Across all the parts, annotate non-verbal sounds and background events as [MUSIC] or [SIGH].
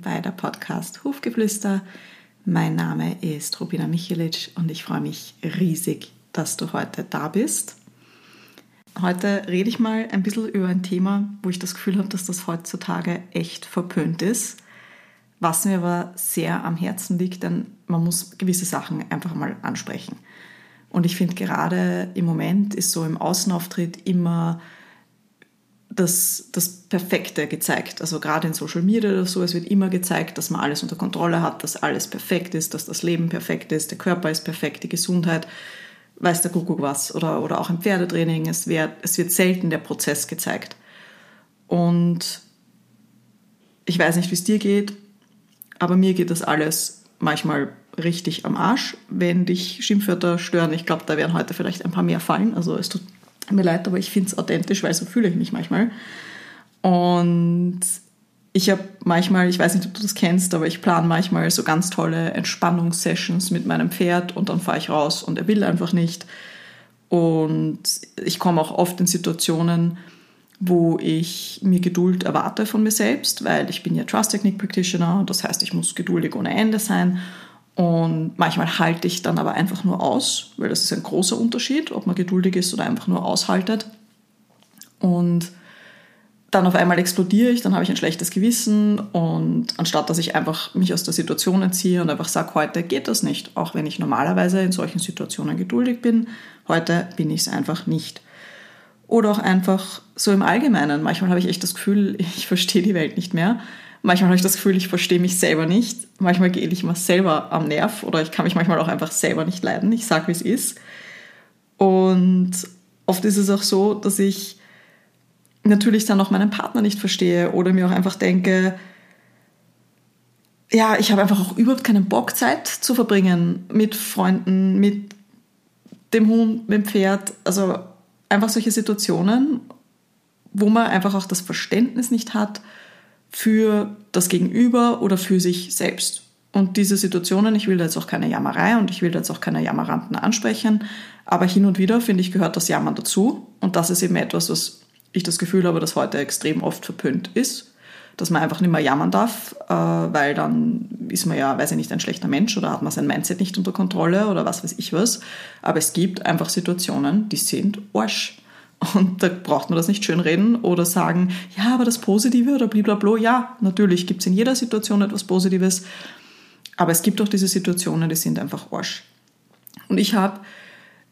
bei der Podcast Hufgeflüster. Mein Name ist Rubina Michelic und ich freue mich riesig, dass du heute da bist. Heute rede ich mal ein bisschen über ein Thema, wo ich das Gefühl habe, dass das heutzutage echt verpönt ist, was mir aber sehr am Herzen liegt, denn man muss gewisse Sachen einfach mal ansprechen. Und ich finde gerade im Moment ist so im Außenauftritt immer das, das Perfekte gezeigt. Also gerade in Social Media oder so, es wird immer gezeigt, dass man alles unter Kontrolle hat, dass alles perfekt ist, dass das Leben perfekt ist, der Körper ist perfekt, die Gesundheit, weiß der Kuckuck was. Oder, oder auch im Pferdetraining, es wird, es wird selten der Prozess gezeigt. Und ich weiß nicht, wie es dir geht, aber mir geht das alles manchmal richtig am Arsch, wenn dich Schimpfwörter stören. Ich glaube, da werden heute vielleicht ein paar mehr fallen. Also es tut mir leid, aber ich finde es authentisch, weil so fühle ich mich manchmal. Und ich habe manchmal, ich weiß nicht, ob du das kennst, aber ich plane manchmal so ganz tolle Entspannungssessions mit meinem Pferd und dann fahre ich raus und er will einfach nicht. Und ich komme auch oft in Situationen, wo ich mir Geduld erwarte von mir selbst, weil ich bin ja Trust Technique Practitioner und das heißt, ich muss geduldig ohne Ende sein und manchmal halte ich dann aber einfach nur aus, weil das ist ein großer Unterschied, ob man geduldig ist oder einfach nur aushaltet. Und dann auf einmal explodiere ich, dann habe ich ein schlechtes Gewissen und anstatt dass ich einfach mich aus der Situation entziehe und einfach sage, heute geht das nicht, auch wenn ich normalerweise in solchen Situationen geduldig bin, heute bin ich es einfach nicht. Oder auch einfach so im Allgemeinen. Manchmal habe ich echt das Gefühl, [LAUGHS] ich verstehe die Welt nicht mehr Manchmal habe ich das Gefühl, ich verstehe mich selber nicht. Manchmal gehe ich mir selber am Nerv oder ich kann mich manchmal auch einfach selber nicht leiden. Ich sage, wie es ist. Und oft ist es auch so, dass ich natürlich dann auch meinen Partner nicht verstehe oder mir auch einfach denke, ja, ich habe einfach auch überhaupt keinen Bock, Zeit zu verbringen mit Freunden, mit dem Hund, mit dem Pferd. Also einfach solche Situationen, wo man einfach auch das Verständnis nicht hat für das Gegenüber oder für sich selbst. Und diese Situationen, ich will da jetzt auch keine Jammerei und ich will da jetzt auch keine Jammeranten ansprechen, aber hin und wieder, finde ich, gehört das Jammern dazu. Und das ist eben etwas, was ich das Gefühl habe, dass heute extrem oft verpönt ist, dass man einfach nicht mehr jammern darf, äh, weil dann ist man ja, weiß ich nicht, ein schlechter Mensch oder hat man sein Mindset nicht unter Kontrolle oder was weiß ich was. Aber es gibt einfach Situationen, die sind Arsch. Und da braucht man das nicht schönreden oder sagen, ja, aber das Positive oder blablabla. Ja, natürlich gibt es in jeder Situation etwas Positives. Aber es gibt auch diese Situationen, die sind einfach Arsch. Und ich habe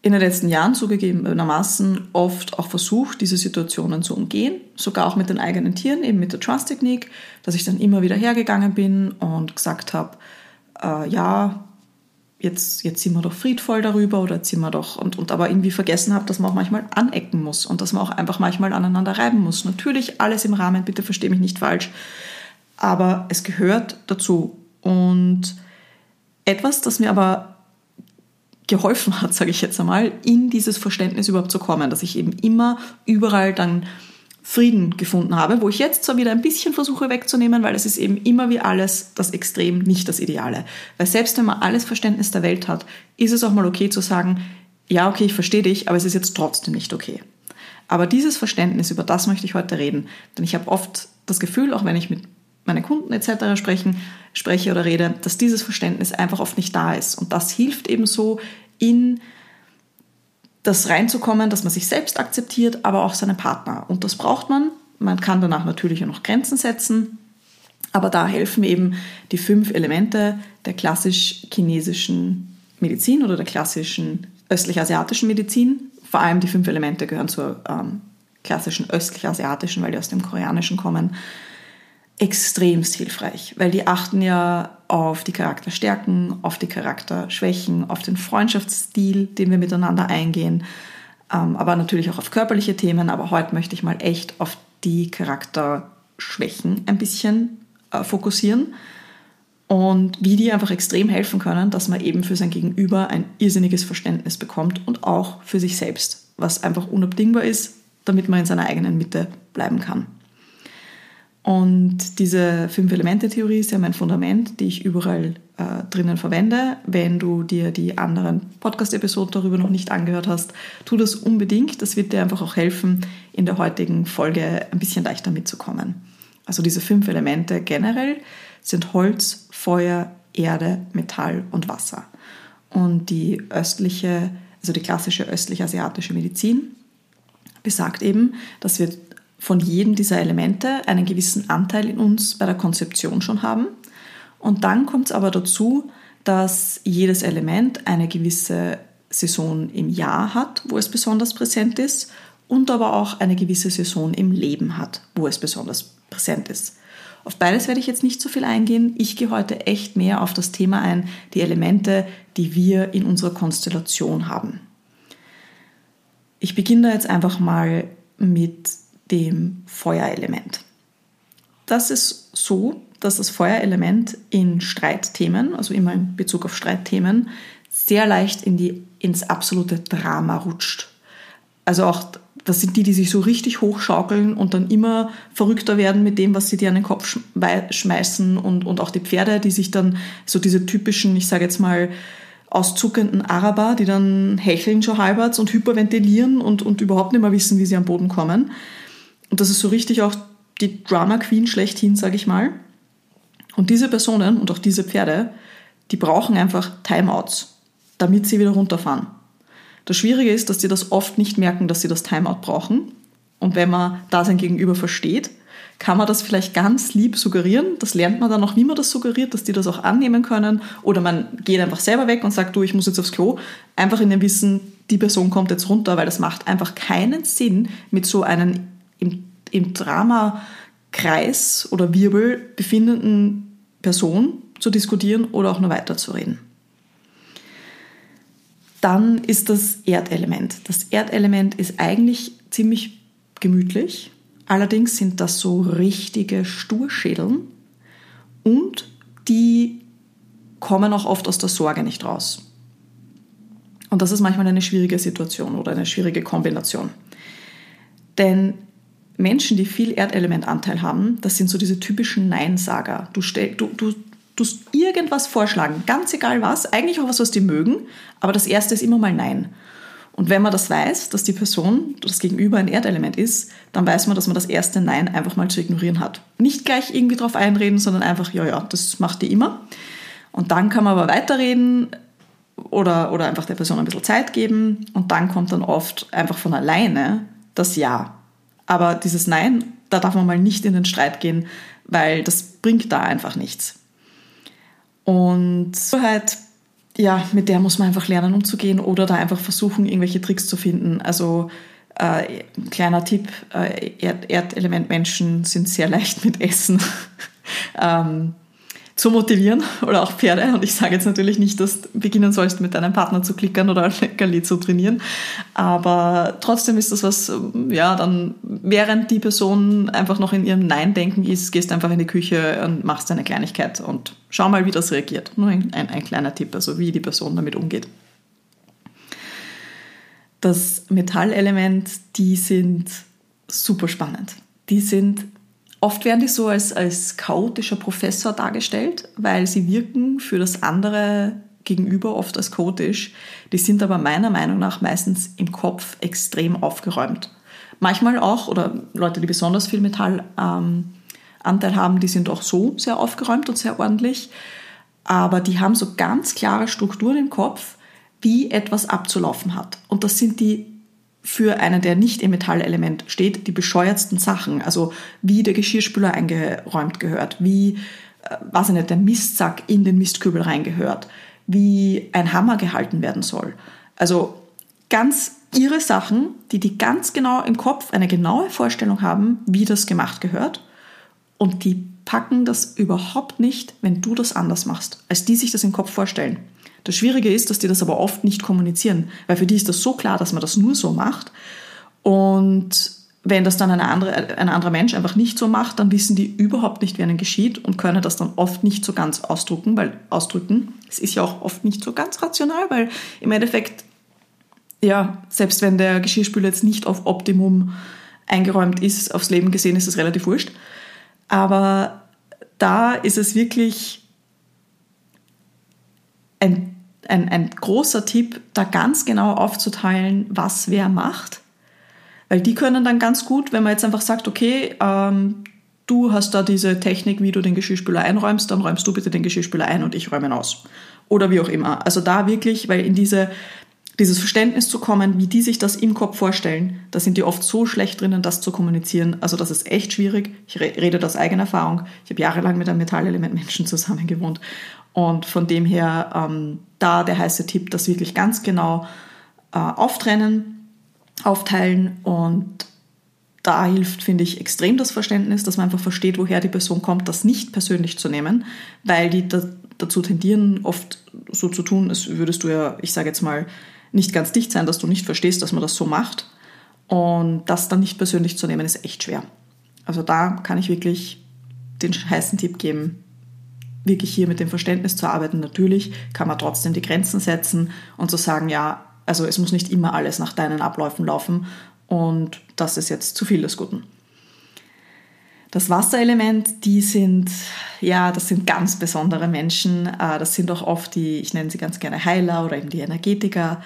in den letzten Jahren zugegebenermaßen oft auch versucht, diese Situationen zu umgehen, sogar auch mit den eigenen Tieren, eben mit der Trust-Technik, dass ich dann immer wieder hergegangen bin und gesagt habe, äh, ja, jetzt, jetzt sind wir doch friedvoll darüber oder jetzt sind wir doch und, und aber irgendwie vergessen habe, dass man auch manchmal anecken muss und dass man auch einfach manchmal aneinander reiben muss. Natürlich alles im Rahmen, bitte verstehe mich nicht falsch, aber es gehört dazu. Und etwas, das mir aber geholfen hat, [LAUGHS] sage ich jetzt einmal, in dieses Verständnis überhaupt zu kommen, dass ich eben immer überall dann Frieden gefunden habe, wo ich jetzt zwar wieder ein bisschen versuche wegzunehmen, weil es ist eben immer wie alles das Extrem, nicht das Ideale. Weil selbst wenn man alles Verständnis der Welt hat, ist es auch mal okay zu sagen, ja, okay, ich verstehe dich, aber es ist jetzt trotzdem nicht okay. Aber dieses Verständnis, über das möchte ich heute reden, denn ich habe oft das Gefühl, auch wenn ich mit meinen Kunden etc. sprechen, spreche oder rede, dass dieses Verständnis einfach oft nicht da ist. Und das hilft eben so in das reinzukommen, dass man sich selbst akzeptiert, aber auch seinen Partner. Und das braucht man. Man kann danach natürlich auch noch Grenzen setzen. Aber da helfen eben die fünf Elemente der klassisch chinesischen Medizin oder der klassischen östlich-asiatischen Medizin. Vor allem die fünf Elemente gehören zur ähm, klassischen östlich-asiatischen, weil die aus dem Koreanischen kommen extremst hilfreich, weil die achten ja auf die Charakterstärken, auf die Charakterschwächen, auf den Freundschaftsstil, den wir miteinander eingehen, ähm, aber natürlich auch auf körperliche Themen. Aber heute möchte ich mal echt auf die Charakterschwächen ein bisschen äh, fokussieren und wie die einfach extrem helfen können, dass man eben für sein Gegenüber ein irrsinniges Verständnis bekommt und auch für sich selbst, was einfach unabdingbar ist, damit man in seiner eigenen Mitte bleiben kann. Und diese Fünf-Elemente-Theorie ist ja mein Fundament, die ich überall äh, drinnen verwende. Wenn du dir die anderen Podcast-Episoden darüber noch nicht angehört hast, tu das unbedingt. Das wird dir einfach auch helfen, in der heutigen Folge ein bisschen leichter mitzukommen. Also diese fünf Elemente generell sind Holz, Feuer, Erde, Metall und Wasser. Und die östliche, also die klassische östlich-asiatische Medizin besagt eben, dass wir von jedem dieser Elemente einen gewissen Anteil in uns bei der Konzeption schon haben. Und dann kommt es aber dazu, dass jedes Element eine gewisse Saison im Jahr hat, wo es besonders präsent ist, und aber auch eine gewisse Saison im Leben hat, wo es besonders präsent ist. Auf beides werde ich jetzt nicht so viel eingehen. Ich gehe heute echt mehr auf das Thema ein, die Elemente, die wir in unserer Konstellation haben. Ich beginne da jetzt einfach mal mit dem Feuerelement. Das ist so, dass das Feuerelement in Streitthemen, also immer in Bezug auf Streitthemen, sehr leicht in die, ins absolute Drama rutscht. Also auch das sind die, die sich so richtig hochschaukeln und dann immer verrückter werden mit dem, was sie dir an den Kopf schmeißen und, und auch die Pferde, die sich dann so diese typischen, ich sage jetzt mal, auszuckenden Araber, die dann hecheln schon halbers und hyperventilieren und, und überhaupt nicht mehr wissen, wie sie am Boden kommen. Und das ist so richtig auch die Drama Queen schlechthin, sage ich mal. Und diese Personen und auch diese Pferde, die brauchen einfach Timeouts, damit sie wieder runterfahren. Das Schwierige ist, dass die das oft nicht merken, dass sie das Timeout brauchen. Und wenn man da sein Gegenüber versteht, kann man das vielleicht ganz lieb suggerieren. Das lernt man dann auch, wie man das suggeriert, dass die das auch annehmen können. Oder man geht einfach selber weg und sagt, du, ich muss jetzt aufs Klo. Einfach in dem Wissen, die Person kommt jetzt runter, weil das macht einfach keinen Sinn, mit so einem im, im Dramakreis oder Wirbel befindenden Person zu diskutieren oder auch nur weiterzureden. Dann ist das Erdelement. Das Erdelement ist eigentlich ziemlich gemütlich. Allerdings sind das so richtige Sturschädeln und die kommen auch oft aus der Sorge nicht raus. Und das ist manchmal eine schwierige Situation oder eine schwierige Kombination. Denn Menschen, die viel Erdelementanteil haben, das sind so diese typischen Neinsager. Du, stell, du, du tust irgendwas vorschlagen, ganz egal was, eigentlich auch was, was die mögen, aber das erste ist immer mal Nein. Und wenn man das weiß, dass die Person, das Gegenüber ein Erdelement ist, dann weiß man, dass man das erste Nein einfach mal zu ignorieren hat. Nicht gleich irgendwie drauf einreden, sondern einfach, ja, ja, das macht die immer. Und dann kann man aber weiterreden oder, oder einfach der Person ein bisschen Zeit geben und dann kommt dann oft einfach von alleine das Ja. Aber dieses Nein, da darf man mal nicht in den Streit gehen, weil das bringt da einfach nichts. Und halt, ja, mit der muss man einfach lernen umzugehen oder da einfach versuchen, irgendwelche Tricks zu finden. Also äh, kleiner Tipp, äh, Erd Erdelementmenschen sind sehr leicht mit Essen. [LAUGHS] ähm, zu motivieren [LAUGHS] oder auch Pferde. Und ich sage jetzt natürlich nicht, dass du beginnen sollst, mit deinem Partner zu klickern oder [LAUGHS] Leckerli zu trainieren. Aber trotzdem ist das was, ja, dann während die Person einfach noch in ihrem Nein-Denken ist, gehst einfach in die Küche und machst eine Kleinigkeit und schau mal, wie das reagiert. Nur ein, ein, ein kleiner Tipp, also wie die Person damit umgeht. Das Metallelement, die sind super spannend. Die sind Oft werden die so als, als chaotischer Professor dargestellt, weil sie wirken für das andere gegenüber oft als chaotisch. Die sind aber meiner Meinung nach meistens im Kopf extrem aufgeräumt. Manchmal auch, oder Leute, die besonders viel Metallanteil ähm, haben, die sind auch so sehr aufgeräumt und sehr ordentlich. Aber die haben so ganz klare Strukturen im Kopf, wie etwas abzulaufen hat. Und das sind die für einen, der nicht im Metallelement steht, die bescheuertsten Sachen. Also wie der Geschirrspüler eingeräumt gehört, wie, äh, nicht, der Mistsack in den Mistkübel reingehört, wie ein Hammer gehalten werden soll. Also ganz irre Sachen, die die ganz genau im Kopf eine genaue Vorstellung haben, wie das gemacht gehört. Und die packen das überhaupt nicht, wenn du das anders machst, als die sich das im Kopf vorstellen. Das Schwierige ist, dass die das aber oft nicht kommunizieren, weil für die ist das so klar, dass man das nur so macht. Und wenn das dann andere, ein anderer Mensch einfach nicht so macht, dann wissen die überhaupt nicht, wie ihnen geschieht und können das dann oft nicht so ganz ausdrücken, weil ausdrücken, es ist ja auch oft nicht so ganz rational, weil im Endeffekt, ja, selbst wenn der Geschirrspüler jetzt nicht auf Optimum eingeräumt ist, aufs Leben gesehen ist es relativ wurscht. Aber da ist es wirklich ein, ein, ein großer Tipp, da ganz genau aufzuteilen, was wer macht. Weil die können dann ganz gut, wenn man jetzt einfach sagt, okay, ähm, du hast da diese Technik, wie du den Geschirrspüler einräumst, dann räumst du bitte den Geschirrspüler ein und ich räume ihn aus. Oder wie auch immer. Also da wirklich, weil in diese, dieses Verständnis zu kommen, wie die sich das im Kopf vorstellen, da sind die oft so schlecht drinnen, das zu kommunizieren. Also das ist echt schwierig. Ich rede aus eigener Erfahrung. Ich habe jahrelang mit einem Metallelement Menschen zusammen gewohnt. Und von dem her ähm, da der heiße Tipp, das wirklich ganz genau äh, auftrennen, aufteilen und da hilft, finde ich, extrem das Verständnis, dass man einfach versteht, woher die Person kommt, das nicht persönlich zu nehmen, weil die da, dazu tendieren, oft so zu tun, als würdest du ja, ich sage jetzt mal, nicht ganz dicht sein, dass du nicht verstehst, dass man das so macht. Und das dann nicht persönlich zu nehmen, ist echt schwer. Also da kann ich wirklich den heißen Tipp geben, wirklich hier mit dem Verständnis zu arbeiten. Natürlich kann man trotzdem die Grenzen setzen und zu sagen, ja, also es muss nicht immer alles nach deinen Abläufen laufen und das ist jetzt zu viel des Guten. Das Wasserelement, die sind, ja, das sind ganz besondere Menschen. Äh, das sind auch oft die, ich nenne sie ganz gerne Heiler oder eben die Energetiker.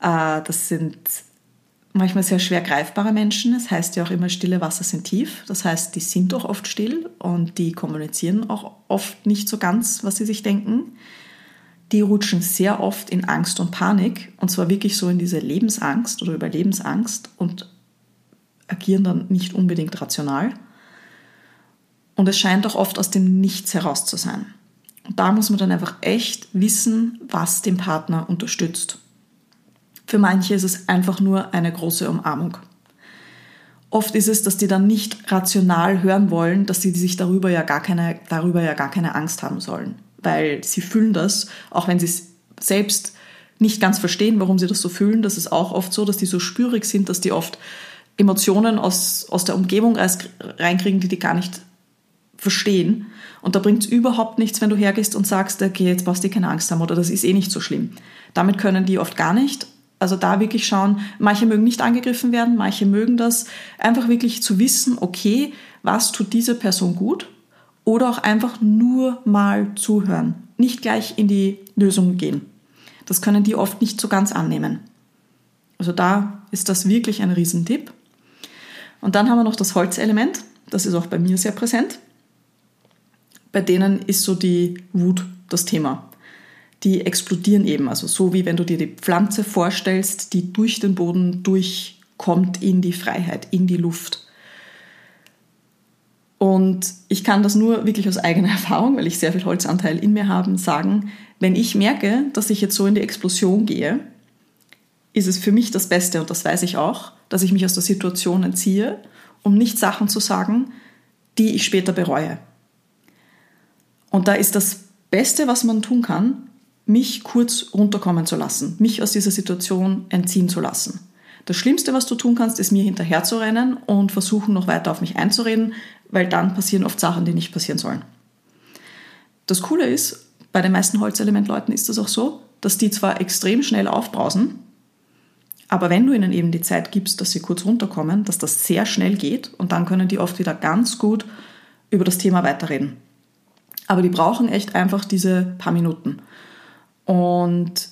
Äh, das sind manchmal sehr schwer greifbare Menschen. Es das heißt ja auch immer, stille Wasser sind tief. Das heißt, die sind auch oft still und die kommunizieren auch oft nicht so ganz, was sie sich denken die rutschen sehr oft in Angst und Panik und zwar wirklich so in diese Lebensangst oder Überlebensangst und agieren dann nicht unbedingt rational. Und es scheint auch oft aus dem Nichts heraus zu sein. Und da muss man dann einfach echt wissen, was den Partner unterstützt. Für manche ist es einfach nur eine große Umarmung. Oft ist es, dass die dann nicht rational hören wollen, dass sie sich darüber ja gar keine, darüber ja gar keine Angst haben sollen weil sie fühlen das, auch wenn sie es selbst nicht ganz verstehen, warum sie das so fühlen. Das ist auch oft so, dass die so spürig sind, dass die oft Emotionen aus, aus der Umgebung reinkriegen, die die gar nicht verstehen. Und da bringt es überhaupt nichts, wenn du hergehst und sagst, okay, jetzt brauchst du keine Angst haben oder das ist eh nicht so schlimm. Damit können die oft gar nicht. Also da wirklich schauen, manche mögen nicht angegriffen werden, manche mögen das. Einfach wirklich zu wissen, okay, was tut diese Person gut oder auch einfach nur mal zuhören, nicht gleich in die Lösung gehen. Das können die oft nicht so ganz annehmen. Also da ist das wirklich ein Riesentipp. Und dann haben wir noch das Holzelement, das ist auch bei mir sehr präsent. Bei denen ist so die Wut das Thema. Die explodieren eben, also so wie wenn du dir die Pflanze vorstellst, die durch den Boden durchkommt in die Freiheit, in die Luft. Und ich kann das nur wirklich aus eigener [LAUGHS] Erfahrung, weil ich sehr viel Holzanteil in mir habe, sagen, wenn ich merke, dass ich jetzt so in die Explosion gehe, ist es für mich das Beste, und das weiß ich auch, dass ich mich aus der Situation entziehe, um nicht Sachen zu sagen, die ich später bereue. Und da ist das Beste, was man tun kann, mich kurz runterkommen zu lassen, mich aus dieser Situation entziehen zu lassen. Das Schlimmste, was du tun kannst, ist mir hinterherzurennen und versuchen, noch weiter auf mich einzureden, weil dann passieren oft Sachen, die nicht passieren sollen. Das Coole ist, bei den meisten Holzelementleuten ist das auch so, dass die zwar extrem schnell aufbrausen, aber wenn du ihnen eben die Zeit gibst, dass sie kurz runterkommen, dass das sehr schnell geht und dann können die oft wieder ganz gut über das Thema weiterreden. Aber die brauchen echt einfach diese paar Minuten. Und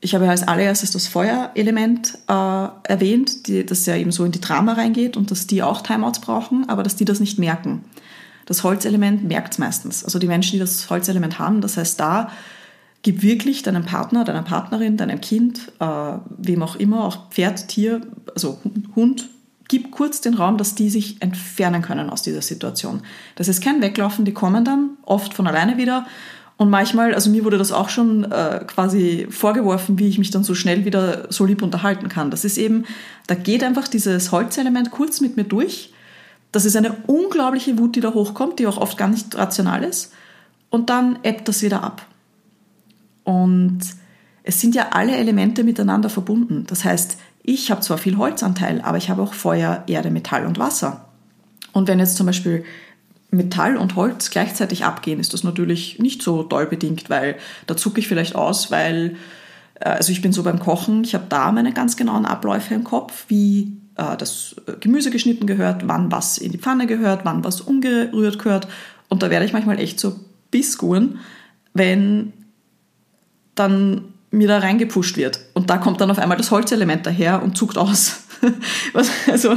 ich habe ja als allererstes das Feuerelement äh, erwähnt, die, das ja eben so in die Drama reingeht und dass die auch Timeouts brauchen, aber dass die das nicht merken. Das Holzelement merkt es meistens. Also die Menschen, die das Holzelement haben, das heißt, da gib wirklich deinem Partner, deiner Partnerin, deinem Kind, äh, wem auch immer, auch Pferd, Tier, also Hund, gib kurz den Raum, dass die sich entfernen können aus dieser Situation. Das ist kein Weglaufen, die kommen dann oft von alleine wieder und manchmal, also mir wurde das auch schon äh, quasi vorgeworfen, wie ich mich dann so schnell wieder so lieb unterhalten kann. Das ist eben, da geht einfach dieses Holzelement kurz mit mir durch. Das ist eine unglaubliche Wut, die da hochkommt, die auch oft gar nicht rational ist. Und dann ebbt das wieder ab. Und es sind ja alle Elemente miteinander verbunden. Das heißt, ich habe zwar viel Holzanteil, aber ich habe auch Feuer, Erde, Metall und Wasser. Und wenn jetzt zum Beispiel Metall und Holz gleichzeitig abgehen, ist das natürlich nicht so doll bedingt, weil da zucke ich vielleicht aus, weil, äh, also ich bin so beim Kochen, ich habe da meine ganz genauen Abläufe im Kopf, wie äh, das Gemüse geschnitten gehört, wann was in die Pfanne gehört, wann was umgerührt gehört. Und da werde ich manchmal echt so biskuren, wenn dann mir da reingepusht wird. Und da kommt dann auf einmal das Holzelement daher und zuckt aus. [LAUGHS] also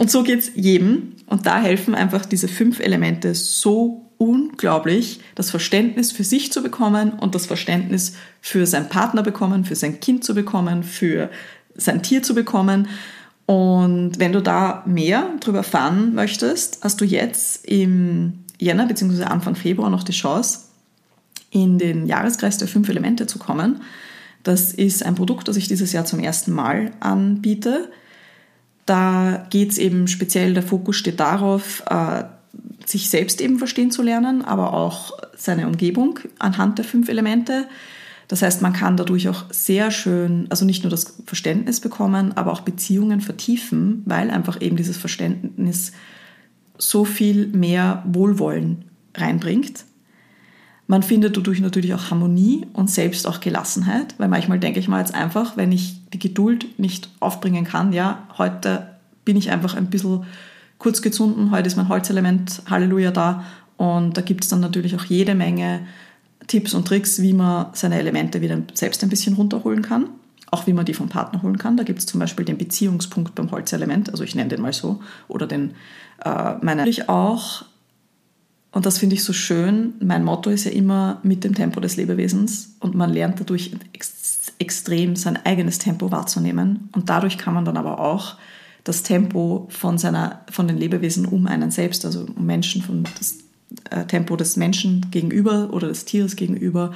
Und so geht es jedem. Und da helfen einfach diese fünf Elemente so unglaublich, das Verständnis für sich zu bekommen und das Verständnis für seinen Partner bekommen, für sein Kind zu bekommen, für sein Tier zu bekommen. Und wenn du da mehr darüber erfahren möchtest, hast du jetzt im Jänner bzw. Anfang Februar noch die Chance, in den Jahreskreis der fünf Elemente zu kommen. Das ist ein Produkt, das ich dieses Jahr zum ersten Mal anbiete. Da geht es eben speziell, der Fokus steht darauf, äh, sich selbst eben verstehen zu lernen, aber auch seine Umgebung anhand der fünf Elemente. Das heißt, man kann dadurch auch sehr schön, also nicht nur das Verständnis bekommen, aber auch Beziehungen vertiefen, weil einfach eben dieses Verständnis so viel mehr Wohlwollen reinbringt. Man findet dadurch natürlich auch Harmonie und selbst auch Gelassenheit, weil manchmal denke ich mal jetzt einfach, wenn ich die Geduld nicht aufbringen kann, ja, heute bin ich einfach ein bisschen kurz gezunden, heute ist mein Holzelement, Halleluja, da. Und da gibt es dann natürlich auch jede Menge Tipps und Tricks, wie man seine Elemente wieder selbst ein bisschen runterholen kann. Auch wie man die vom Partner holen kann. Da gibt es zum Beispiel den Beziehungspunkt beim Holzelement, also ich nenne den mal so, oder den äh, meine. Natürlich auch und das finde ich so schön. Mein Motto ist ja immer mit dem Tempo des Lebewesens und man lernt dadurch ex extrem sein eigenes Tempo wahrzunehmen. Und dadurch kann man dann aber auch das Tempo von, seiner, von den Lebewesen um einen selbst, also um Menschen, von das äh, Tempo des Menschen gegenüber oder des Tieres gegenüber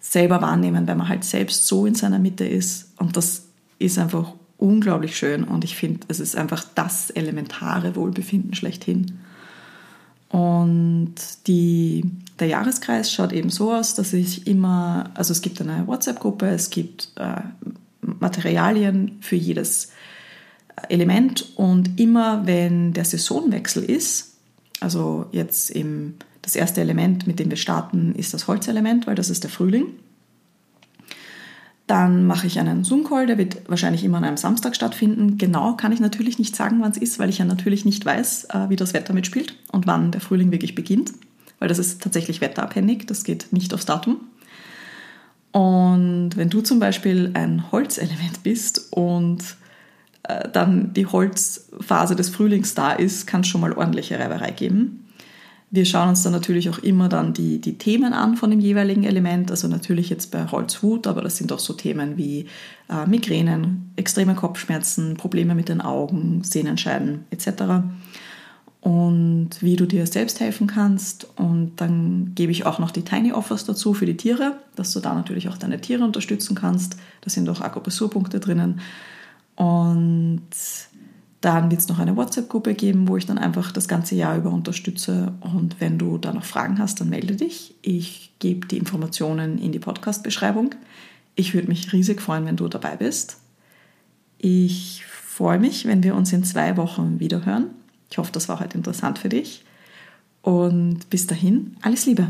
selber wahrnehmen, weil man halt selbst so in seiner Mitte ist. Und das ist einfach unglaublich schön und ich finde, es ist einfach das elementare Wohlbefinden schlechthin. Und die, der Jahreskreis schaut eben so aus, dass ich immer, also es gibt eine WhatsApp-Gruppe, es gibt äh, Materialien für jedes Element und immer wenn der Saisonwechsel ist, also jetzt im, das erste Element, mit dem wir starten, ist das Holzelement, weil das ist der Frühling. Dann mache ich einen Zoom-Call, der wird wahrscheinlich immer an einem Samstag stattfinden. Genau kann ich natürlich nicht sagen, wann es ist, weil ich ja natürlich nicht weiß, äh, wie das Wetter mitspielt und wann der Frühling wirklich beginnt, weil das ist tatsächlich wetterabhängig, das geht nicht aufs Datum. Und wenn du zum Beispiel ein Holzelement bist und äh, dann die Holzphase des Frühlings da ist, kann es schon mal ordentliche Reiberei geben. Wir schauen uns dann natürlich auch immer dann die, die Themen an von dem jeweiligen Element. Also natürlich jetzt bei Holzhut, aber das sind auch so Themen wie äh, Migränen, extreme Kopfschmerzen, Probleme mit den Augen, Sehnenscheiden etc. Und wie du dir selbst helfen kannst. Und dann gebe ich auch noch die Tiny Offers dazu für die Tiere, dass du da natürlich auch deine Tiere unterstützen kannst. Da sind auch Akupressurpunkte drinnen. Und dann wird es noch eine WhatsApp-Gruppe geben, wo ich dann einfach das ganze Jahr über unterstütze. Und wenn du da noch Fragen hast, dann melde dich. Ich gebe die Informationen in die Podcast-Beschreibung. Ich würde mich riesig freuen, wenn du dabei bist. Ich freue mich, wenn wir uns in zwei Wochen wieder hören. Ich hoffe, das war heute interessant für dich. Und bis dahin, alles Liebe.